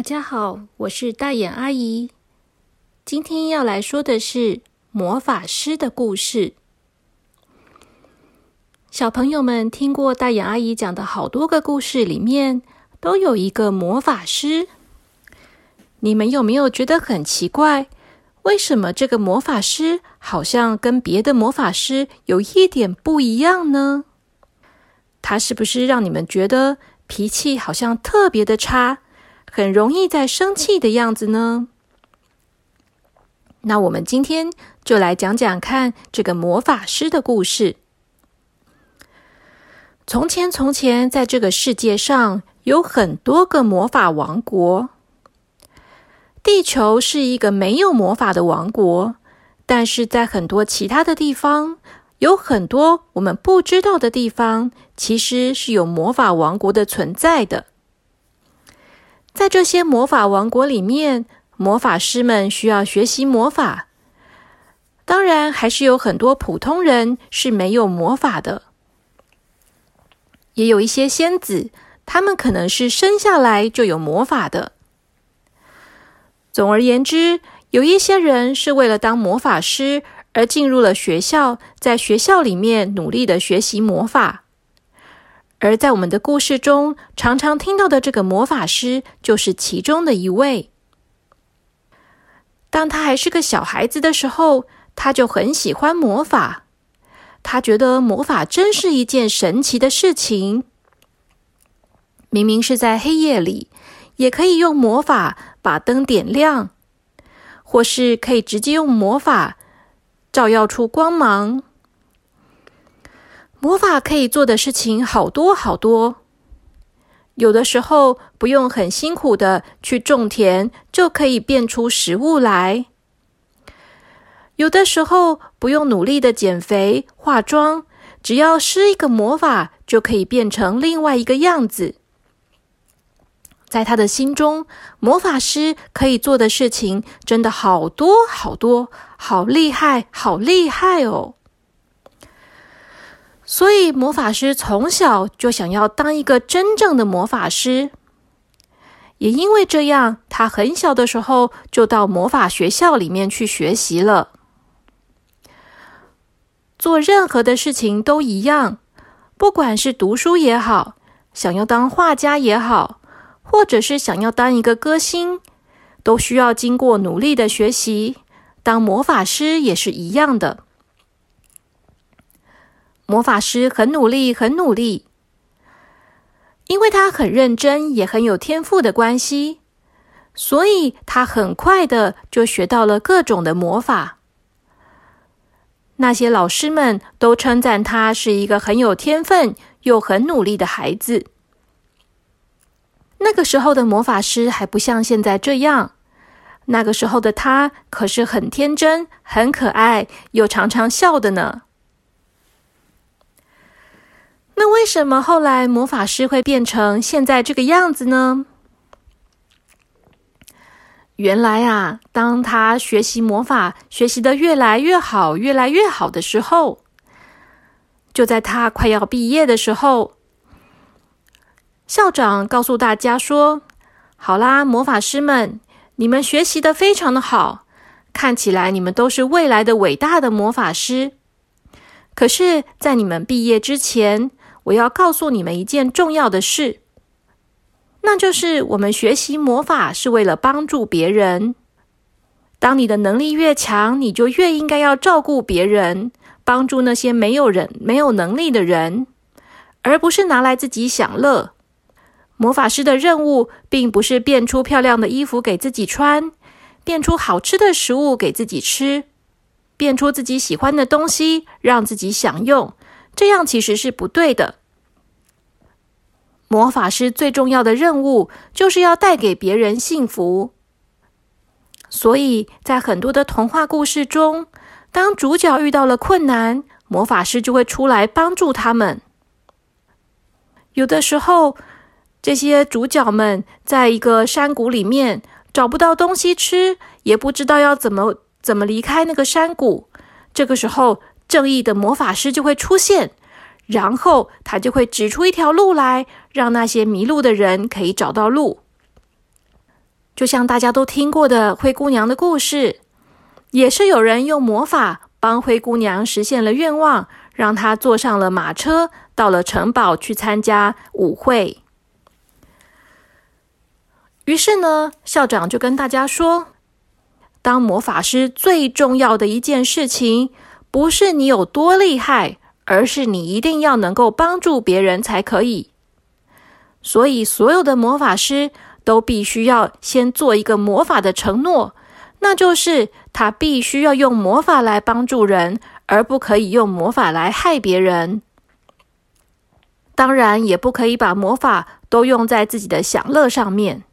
大家好，我是大眼阿姨。今天要来说的是魔法师的故事。小朋友们听过大眼阿姨讲的好多个故事，里面都有一个魔法师。你们有没有觉得很奇怪？为什么这个魔法师好像跟别的魔法师有一点不一样呢？他是不是让你们觉得脾气好像特别的差？很容易在生气的样子呢。那我们今天就来讲讲看这个魔法师的故事。从前，从前，在这个世界上有很多个魔法王国。地球是一个没有魔法的王国，但是在很多其他的地方，有很多我们不知道的地方，其实是有魔法王国的存在的。在这些魔法王国里面，魔法师们需要学习魔法。当然，还是有很多普通人是没有魔法的。也有一些仙子，他们可能是生下来就有魔法的。总而言之，有一些人是为了当魔法师而进入了学校，在学校里面努力的学习魔法。而在我们的故事中，常常听到的这个魔法师就是其中的一位。当他还是个小孩子的时候，他就很喜欢魔法。他觉得魔法真是一件神奇的事情。明明是在黑夜里，也可以用魔法把灯点亮，或是可以直接用魔法照耀出光芒。魔法可以做的事情好多好多，有的时候不用很辛苦的去种田，就可以变出食物来；有的时候不用努力的减肥、化妆，只要施一个魔法，就可以变成另外一个样子。在他的心中，魔法师可以做的事情真的好多好多，好厉害，好厉害哦！所以，魔法师从小就想要当一个真正的魔法师。也因为这样，他很小的时候就到魔法学校里面去学习了。做任何的事情都一样，不管是读书也好，想要当画家也好，或者是想要当一个歌星，都需要经过努力的学习。当魔法师也是一样的。魔法师很努力，很努力，因为他很认真，也很有天赋的关系，所以他很快的就学到了各种的魔法。那些老师们都称赞他是一个很有天分又很努力的孩子。那个时候的魔法师还不像现在这样，那个时候的他可是很天真、很可爱，又常常笑的呢。那为什么后来魔法师会变成现在这个样子呢？原来啊，当他学习魔法学习的越来越好、越来越好的时候，就在他快要毕业的时候，校长告诉大家说：“好啦，魔法师们，你们学习的非常的好，看起来你们都是未来的伟大的魔法师。可是，在你们毕业之前，我要告诉你们一件重要的事，那就是我们学习魔法是为了帮助别人。当你的能力越强，你就越应该要照顾别人，帮助那些没有人、没有能力的人，而不是拿来自己享乐。魔法师的任务并不是变出漂亮的衣服给自己穿，变出好吃的食物给自己吃，变出自己喜欢的东西让自己享用。这样其实是不对的。魔法师最重要的任务就是要带给别人幸福。所以在很多的童话故事中，当主角遇到了困难，魔法师就会出来帮助他们。有的时候，这些主角们在一个山谷里面找不到东西吃，也不知道要怎么怎么离开那个山谷。这个时候，正义的魔法师就会出现，然后他就会指出一条路来，让那些迷路的人可以找到路。就像大家都听过的灰姑娘的故事，也是有人用魔法帮灰姑娘实现了愿望，让她坐上了马车，到了城堡去参加舞会。于是呢，校长就跟大家说：“当魔法师最重要的一件事情，不是你有多厉害，而是你一定要能够帮助别人才可以。所以，所有的魔法师。”都必须要先做一个魔法的承诺，那就是他必须要用魔法来帮助人，而不可以用魔法来害别人。当然，也不可以把魔法都用在自己的享乐上面。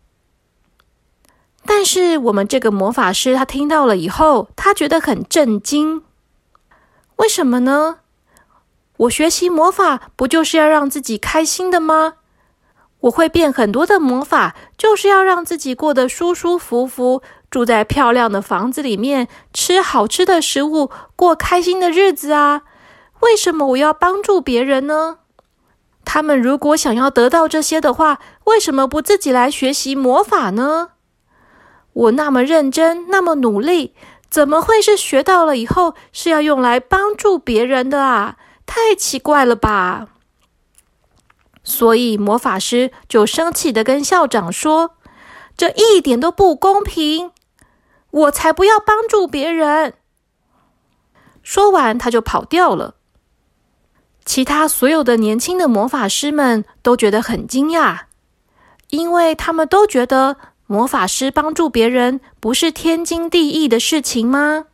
但是，我们这个魔法师他听到了以后，他觉得很震惊。为什么呢？我学习魔法不就是要让自己开心的吗？我会变很多的魔法，就是要让自己过得舒舒服服，住在漂亮的房子里面，吃好吃的食物，过开心的日子啊！为什么我要帮助别人呢？他们如果想要得到这些的话，为什么不自己来学习魔法呢？我那么认真，那么努力，怎么会是学到了以后是要用来帮助别人的啊？太奇怪了吧！所以魔法师就生气的跟校长说：“这一点都不公平！我才不要帮助别人。”说完，他就跑掉了。其他所有的年轻的魔法师们都觉得很惊讶，因为他们都觉得魔法师帮助别人不是天经地义的事情吗？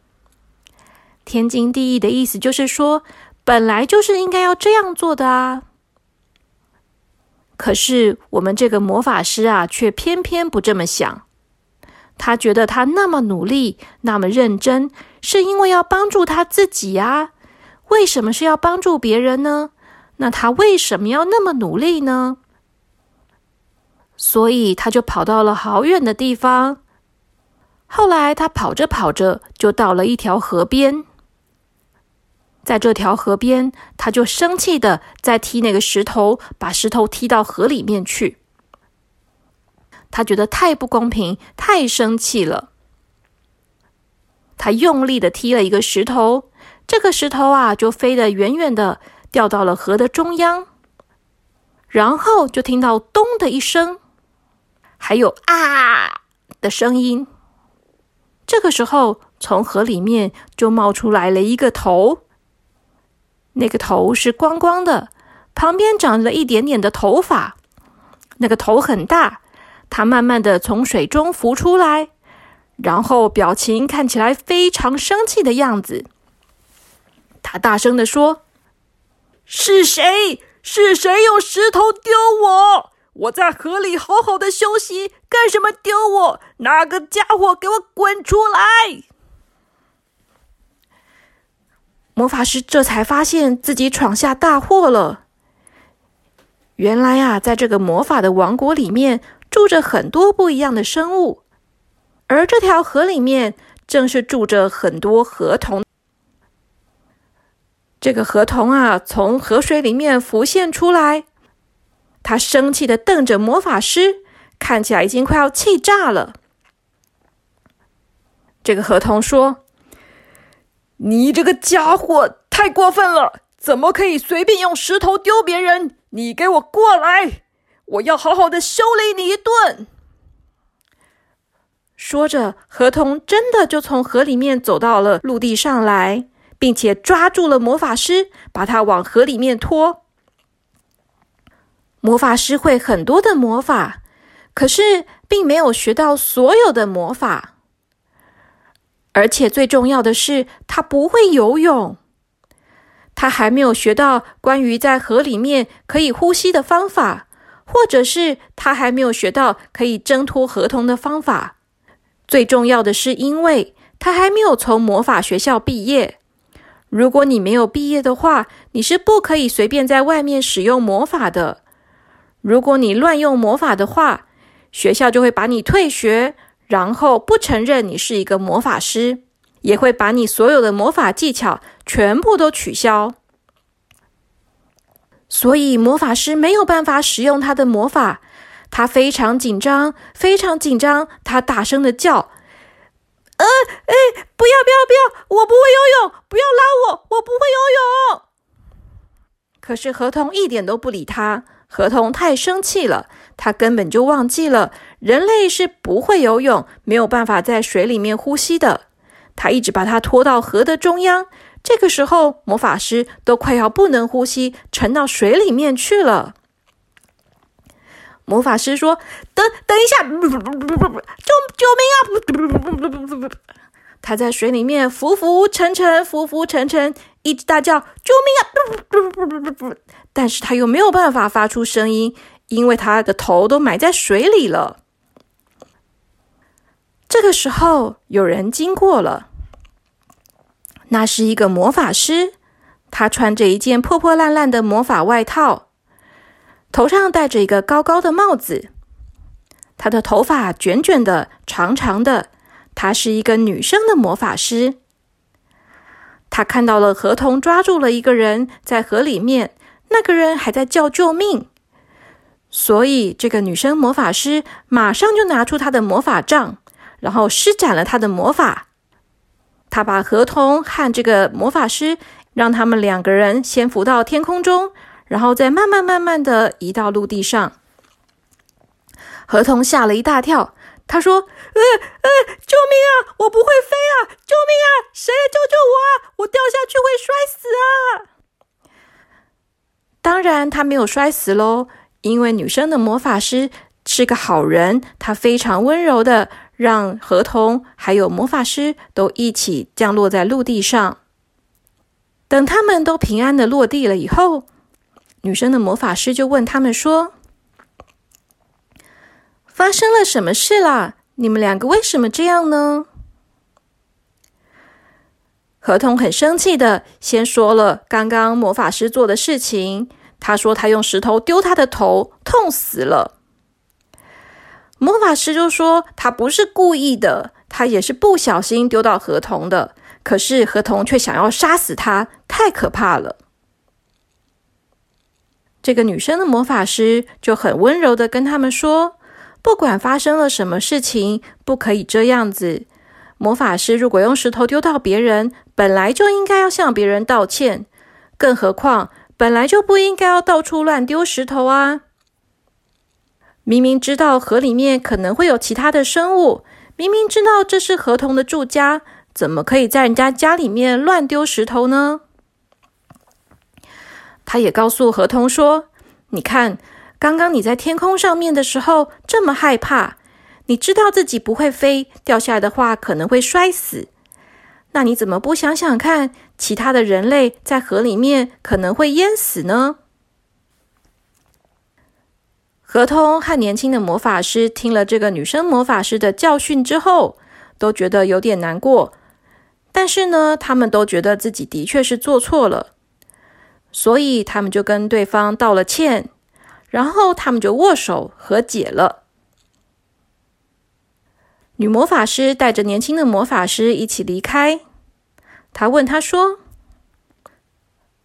天经地义的意思就是说，本来就是应该要这样做的啊。可是我们这个魔法师啊，却偏偏不这么想。他觉得他那么努力，那么认真，是因为要帮助他自己呀。为什么是要帮助别人呢？那他为什么要那么努力呢？所以他就跑到了好远的地方。后来他跑着跑着，就到了一条河边。在这条河边，他就生气的在踢那个石头，把石头踢到河里面去。他觉得太不公平，太生气了。他用力的踢了一个石头，这个石头啊，就飞得远远的，掉到了河的中央。然后就听到“咚”的一声，还有“啊”的声音。这个时候，从河里面就冒出来了一个头。那个头是光光的，旁边长了一点点的头发。那个头很大，它慢慢的从水中浮出来，然后表情看起来非常生气的样子。他大声的说：“是谁？是谁用石头丢我？我在河里好好的休息，干什么丢我？哪个家伙给我滚出来！”魔法师这才发现自己闯下大祸了。原来啊，在这个魔法的王国里面，住着很多不一样的生物，而这条河里面正是住着很多河童。这个河童啊，从河水里面浮现出来，他生气的瞪着魔法师，看起来已经快要气炸了。这个河童说。你这个家伙太过分了！怎么可以随便用石头丢别人？你给我过来！我要好好的修理你一顿。说着，河童真的就从河里面走到了陆地上来，并且抓住了魔法师，把他往河里面拖。魔法师会很多的魔法，可是并没有学到所有的魔法。而且最重要的是，他不会游泳，他还没有学到关于在河里面可以呼吸的方法，或者是他还没有学到可以挣脱河童的方法。最重要的是，因为他还没有从魔法学校毕业。如果你没有毕业的话，你是不可以随便在外面使用魔法的。如果你乱用魔法的话，学校就会把你退学。然后不承认你是一个魔法师，也会把你所有的魔法技巧全部都取消。所以魔法师没有办法使用他的魔法，他非常紧张，非常紧张，他大声的叫：“呃，哎，不要，不要，不要！我不会游泳，不要拉我，我不会游泳。”可是河童一点都不理他。河童太生气了，他根本就忘记了人类是不会游泳，没有办法在水里面呼吸的。他一直把他拖到河的中央。这个时候，魔法师都快要不能呼吸，沉到水里面去了。魔法师说：“等等一下，救救命啊！”他在水里面浮浮沉沉，浮浮沉沉，一直大叫：“救命啊！”但是他又没有办法发出声音，因为他的头都埋在水里了。这个时候，有人经过了。那是一个魔法师，他穿着一件破破烂烂的魔法外套，头上戴着一个高高的帽子，他的头发卷卷的、长长的。他是一个女生的魔法师。他看到了河童抓住了一个人在河里面，那个人还在叫救命，所以这个女生魔法师马上就拿出她的魔法杖，然后施展了她的魔法。他把河童和这个魔法师，让他们两个人先浮到天空中，然后再慢慢慢慢的移到陆地上。河童吓了一大跳，他说：“呃呃，救命啊！我不会飞啊！救命啊！谁来救救我啊！我掉下去会摔死啊！”当然，他没有摔死喽，因为女生的魔法师是个好人，他非常温柔的。让河童还有魔法师都一起降落在陆地上。等他们都平安的落地了以后，女生的魔法师就问他们说：“发生了什么事啦？你们两个为什么这样呢？”河童很生气的先说了刚刚魔法师做的事情。他说他用石头丢他的头，痛死了。魔法师就说：“他不是故意的，他也是不小心丢到河童的。可是河童却想要杀死他，太可怕了。”这个女生的魔法师就很温柔的跟他们说：“不管发生了什么事情，不可以这样子。魔法师如果用石头丢到别人，本来就应该要向别人道歉。更何况，本来就不应该要到处乱丢石头啊。”明明知道河里面可能会有其他的生物，明明知道这是河童的住家，怎么可以在人家家里面乱丢石头呢？他也告诉河童说：“你看，刚刚你在天空上面的时候这么害怕，你知道自己不会飞，掉下来的话可能会摔死。那你怎么不想想看，其他的人类在河里面可能会淹死呢？”河童和年轻的魔法师听了这个女生魔法师的教训之后，都觉得有点难过。但是呢，他们都觉得自己的确是做错了，所以他们就跟对方道了歉，然后他们就握手和解了。女魔法师带着年轻的魔法师一起离开。他问他说：“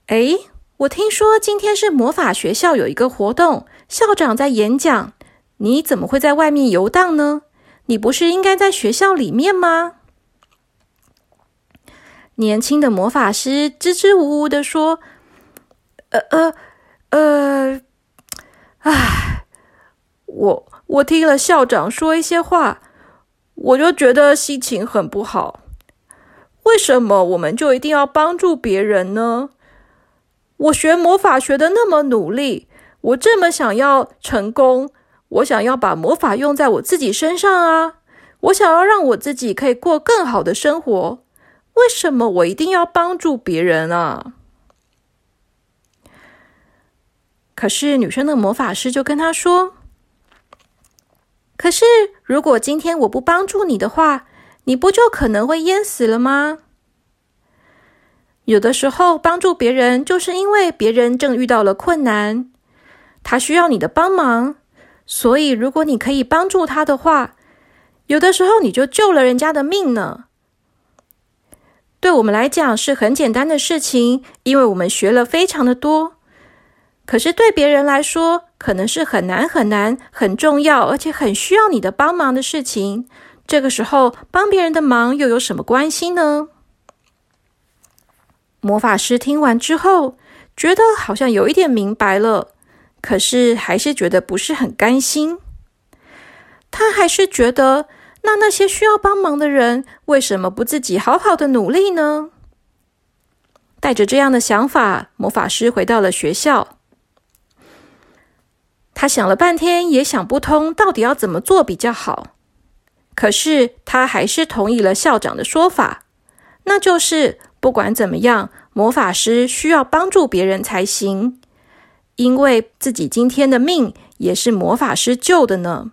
哎，我听说今天是魔法学校有一个活动。”校长在演讲，你怎么会在外面游荡呢？你不是应该在学校里面吗？年轻的魔法师支支吾吾的说：“呃呃呃，唉，我我听了校长说一些话，我就觉得心情很不好。为什么我们就一定要帮助别人呢？我学魔法学的那么努力。”我这么想要成功，我想要把魔法用在我自己身上啊！我想要让我自己可以过更好的生活。为什么我一定要帮助别人啊？可是女生的魔法师就跟他说：“可是如果今天我不帮助你的话，你不就可能会淹死了吗？有的时候帮助别人，就是因为别人正遇到了困难。”他需要你的帮忙，所以如果你可以帮助他的话，有的时候你就救了人家的命呢。对我们来讲是很简单的事情，因为我们学了非常的多。可是对别人来说，可能是很难很难、很重要，而且很需要你的帮忙的事情。这个时候帮别人的忙又有什么关系呢？魔法师听完之后，觉得好像有一点明白了，可是还是觉得不是很甘心。他还是觉得，那那些需要帮忙的人，为什么不自己好好的努力呢？带着这样的想法，魔法师回到了学校。他想了半天，也想不通到底要怎么做比较好。可是他还是同意了校长的说法，那就是不管怎么样，魔法师需要帮助别人才行，因为自己今天的命也是魔法师救的呢。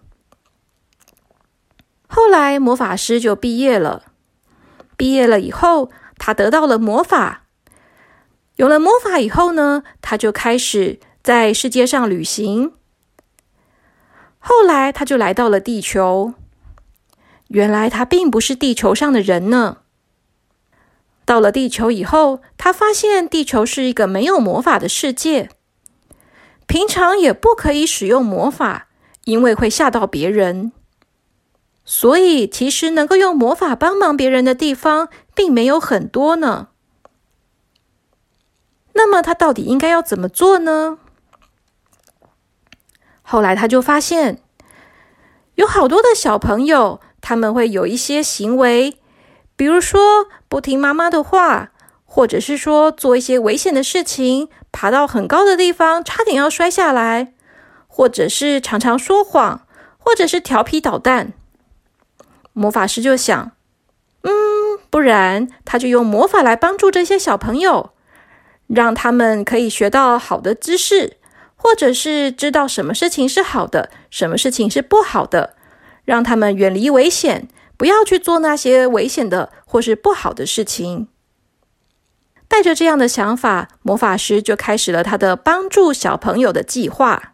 后来魔法师就毕业了，毕业了以后，他得到了魔法，有了魔法以后呢，他就开始在世界上旅行。后来他就来到了地球。原来他并不是地球上的人呢。到了地球以后，他发现地球是一个没有魔法的世界，平常也不可以使用魔法，因为会吓到别人。所以，其实能够用魔法帮忙别人的地方，并没有很多呢。那么，他到底应该要怎么做呢？后来，他就发现有好多的小朋友。他们会有一些行为，比如说不听妈妈的话，或者是说做一些危险的事情，爬到很高的地方，差点要摔下来，或者是常常说谎，或者是调皮捣蛋。魔法师就想，嗯，不然他就用魔法来帮助这些小朋友，让他们可以学到好的知识，或者是知道什么事情是好的，什么事情是不好的。让他们远离危险，不要去做那些危险的或是不好的事情。带着这样的想法，魔法师就开始了他的帮助小朋友的计划。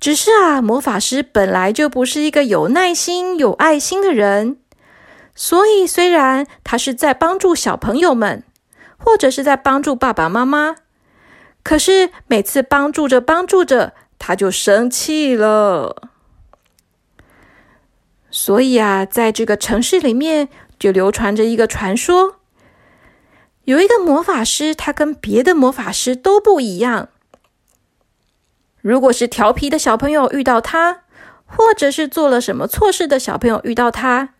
只是啊，魔法师本来就不是一个有耐心、有爱心的人，所以虽然他是在帮助小朋友们，或者是在帮助爸爸妈妈，可是每次帮助着帮助着，他就生气了。所以啊，在这个城市里面，就流传着一个传说：有一个魔法师，他跟别的魔法师都不一样。如果是调皮的小朋友遇到他，或者是做了什么错事的小朋友遇到他，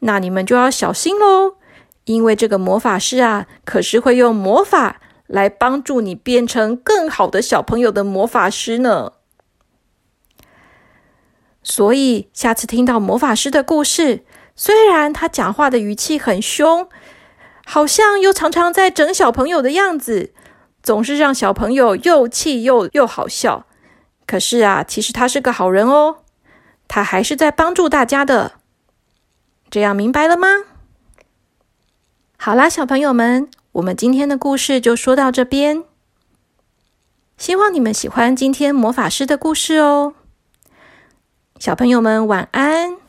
那你们就要小心喽，因为这个魔法师啊，可是会用魔法来帮助你变成更好的小朋友的魔法师呢。所以，下次听到魔法师的故事，虽然他讲话的语气很凶，好像又常常在整小朋友的样子，总是让小朋友又气又又好笑。可是啊，其实他是个好人哦，他还是在帮助大家的。这样明白了吗？好啦，小朋友们，我们今天的故事就说到这边。希望你们喜欢今天魔法师的故事哦。小朋友们晚安。